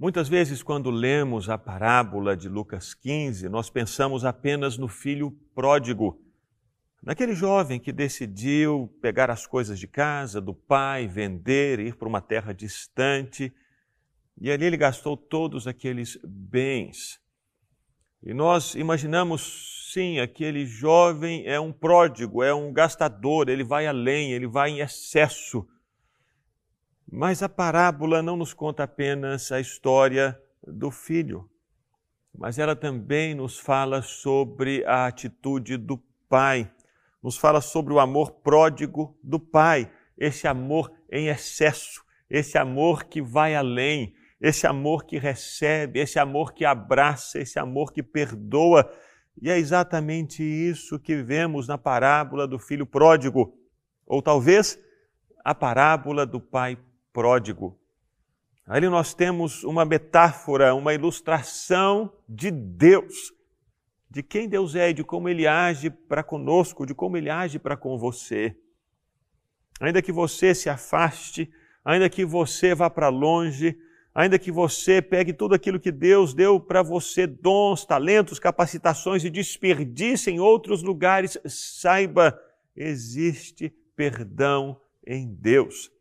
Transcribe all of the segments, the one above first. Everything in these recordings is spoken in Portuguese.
Muitas vezes, quando lemos a parábola de Lucas 15, nós pensamos apenas no filho pródigo, naquele jovem que decidiu pegar as coisas de casa, do pai, vender, ir para uma terra distante, e ali ele gastou todos aqueles bens. E nós imaginamos, sim, aquele jovem é um pródigo, é um gastador, ele vai além, ele vai em excesso. Mas a parábola não nos conta apenas a história do filho, mas ela também nos fala sobre a atitude do pai, nos fala sobre o amor pródigo do pai, esse amor em excesso, esse amor que vai além, esse amor que recebe, esse amor que abraça, esse amor que perdoa. E é exatamente isso que vemos na parábola do filho pródigo, ou talvez a parábola do pai pródigo. Ali nós temos uma metáfora, uma ilustração de Deus, de quem Deus é, de como Ele age para conosco, de como Ele age para com você. Ainda que você se afaste, ainda que você vá para longe, ainda que você pegue tudo aquilo que Deus deu para você, dons, talentos, capacitações e desperdice em outros lugares, saiba, existe perdão em Deus.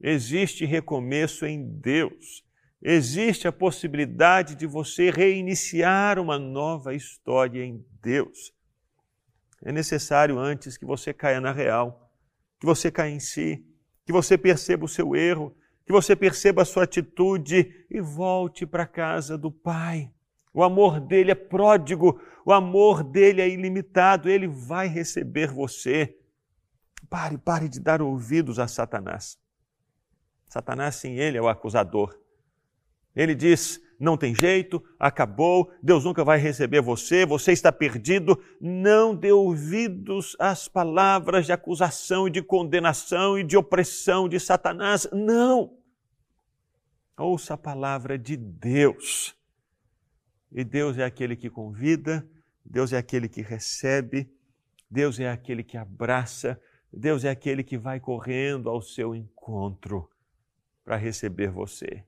Existe recomeço em Deus. Existe a possibilidade de você reiniciar uma nova história em Deus. É necessário antes que você caia na real, que você caia em si, que você perceba o seu erro, que você perceba a sua atitude e volte para a casa do Pai. O amor dele é pródigo, o amor dele é ilimitado, ele vai receber você. Pare, pare de dar ouvidos a Satanás. Satanás, sim, ele é o acusador. Ele diz: não tem jeito, acabou, Deus nunca vai receber você, você está perdido. Não dê ouvidos às palavras de acusação e de condenação e de opressão de Satanás. Não! Ouça a palavra de Deus. E Deus é aquele que convida, Deus é aquele que recebe, Deus é aquele que abraça, Deus é aquele que vai correndo ao seu encontro para receber você.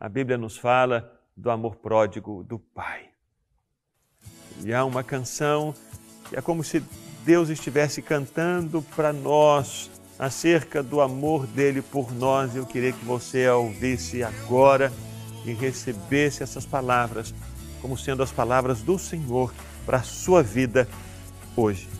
A Bíblia nos fala do amor pródigo do Pai. E há uma canção que é como se Deus estivesse cantando para nós acerca do amor dele por nós. Eu queria que você a ouvisse agora e recebesse essas palavras como sendo as palavras do Senhor para a sua vida hoje.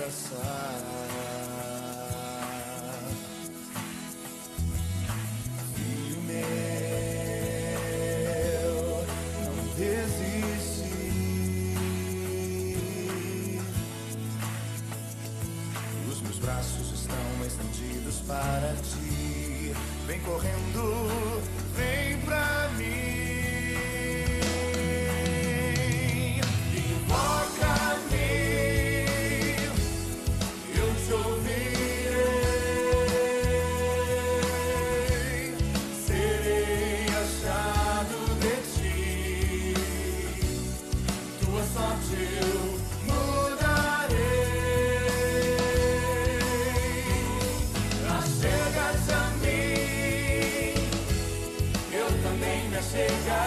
abraçar. Filho meu, não desiste. Os meus braços estão estendidos para ti. Vem correndo. chegar.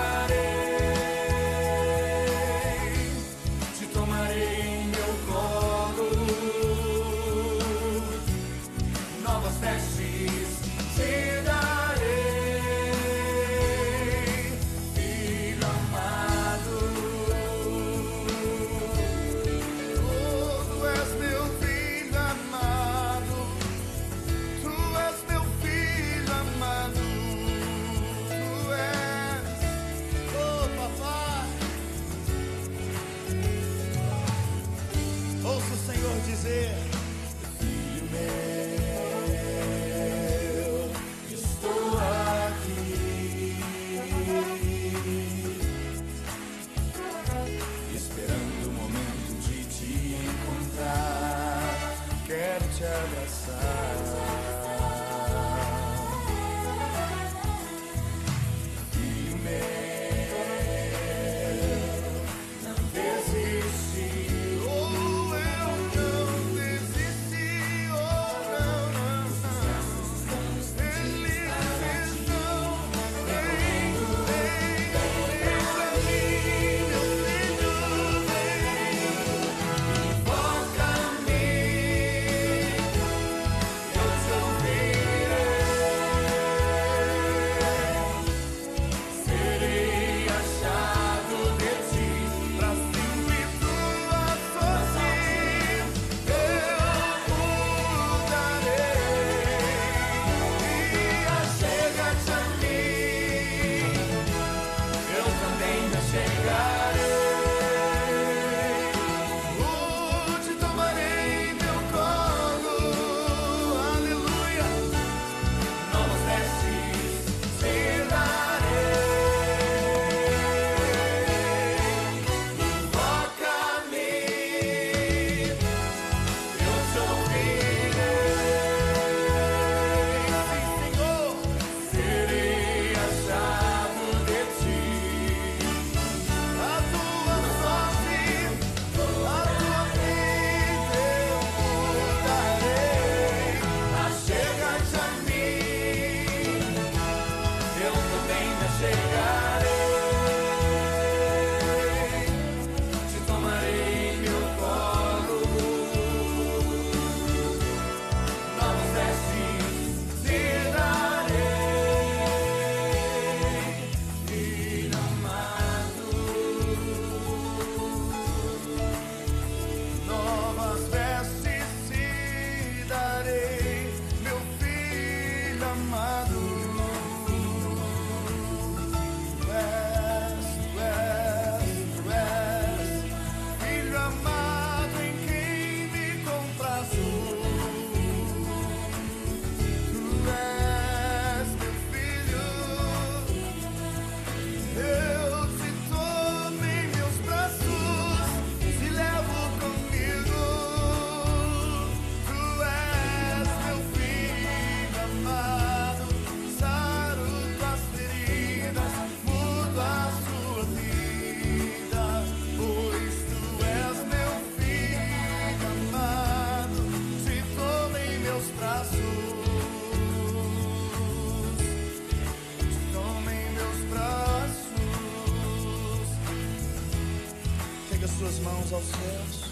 Aos céus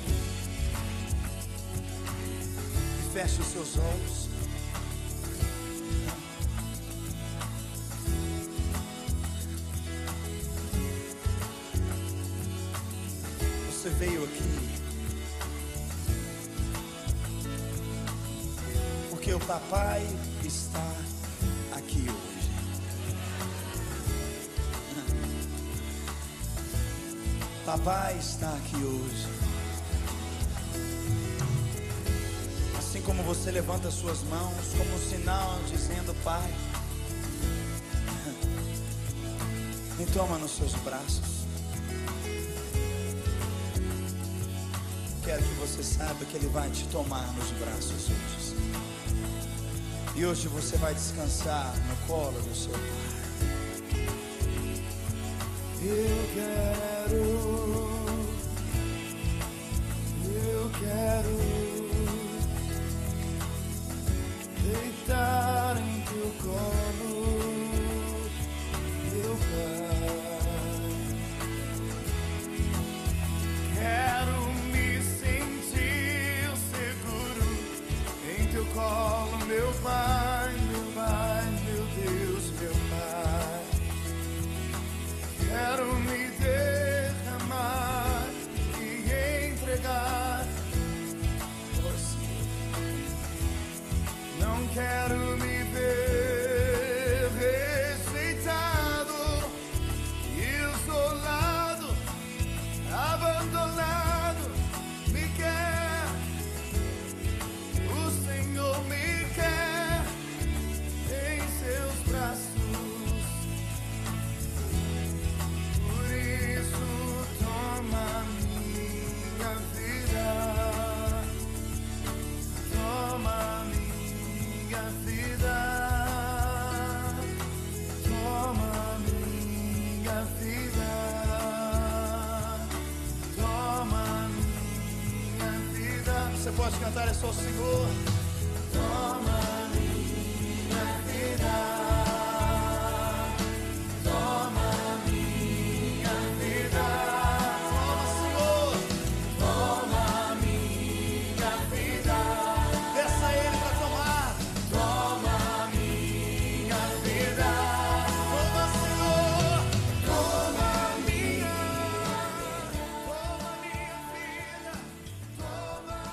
e feche os seus olhos. Você veio aqui porque o papai está aqui hoje. Papai está aqui hoje. Assim como você levanta suas mãos como um sinal dizendo, Pai, me toma nos seus braços. Quero que você saiba que Ele vai te tomar nos braços hoje. E hoje você vai descansar no colo do seu Pai. Eu quero. bola, meu pai. Só Senhor.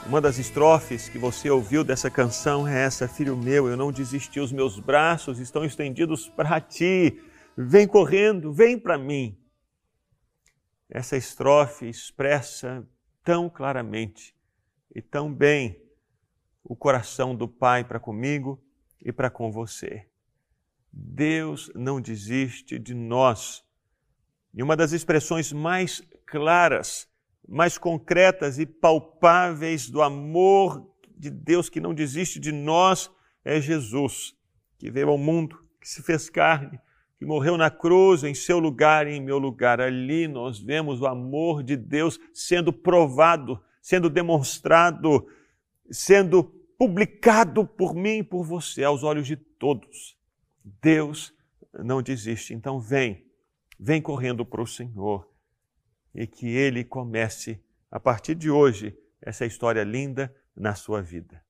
Uma das estrofes que você ouviu dessa canção é essa: Filho meu, eu não desisti, os meus braços estão estendidos para ti. Vem correndo, vem para mim. Essa estrofe expressa tão claramente e tão bem o coração do Pai para comigo e para com você. Deus não desiste de nós. E uma das expressões mais claras mais concretas e palpáveis do amor de Deus que não desiste de nós é Jesus, que veio ao mundo, que se fez carne, que morreu na cruz em seu lugar e em meu lugar. Ali nós vemos o amor de Deus sendo provado, sendo demonstrado, sendo publicado por mim e por você aos olhos de todos. Deus não desiste. Então vem, vem correndo para o Senhor e que ele comece, a partir de hoje, essa história linda na sua vida.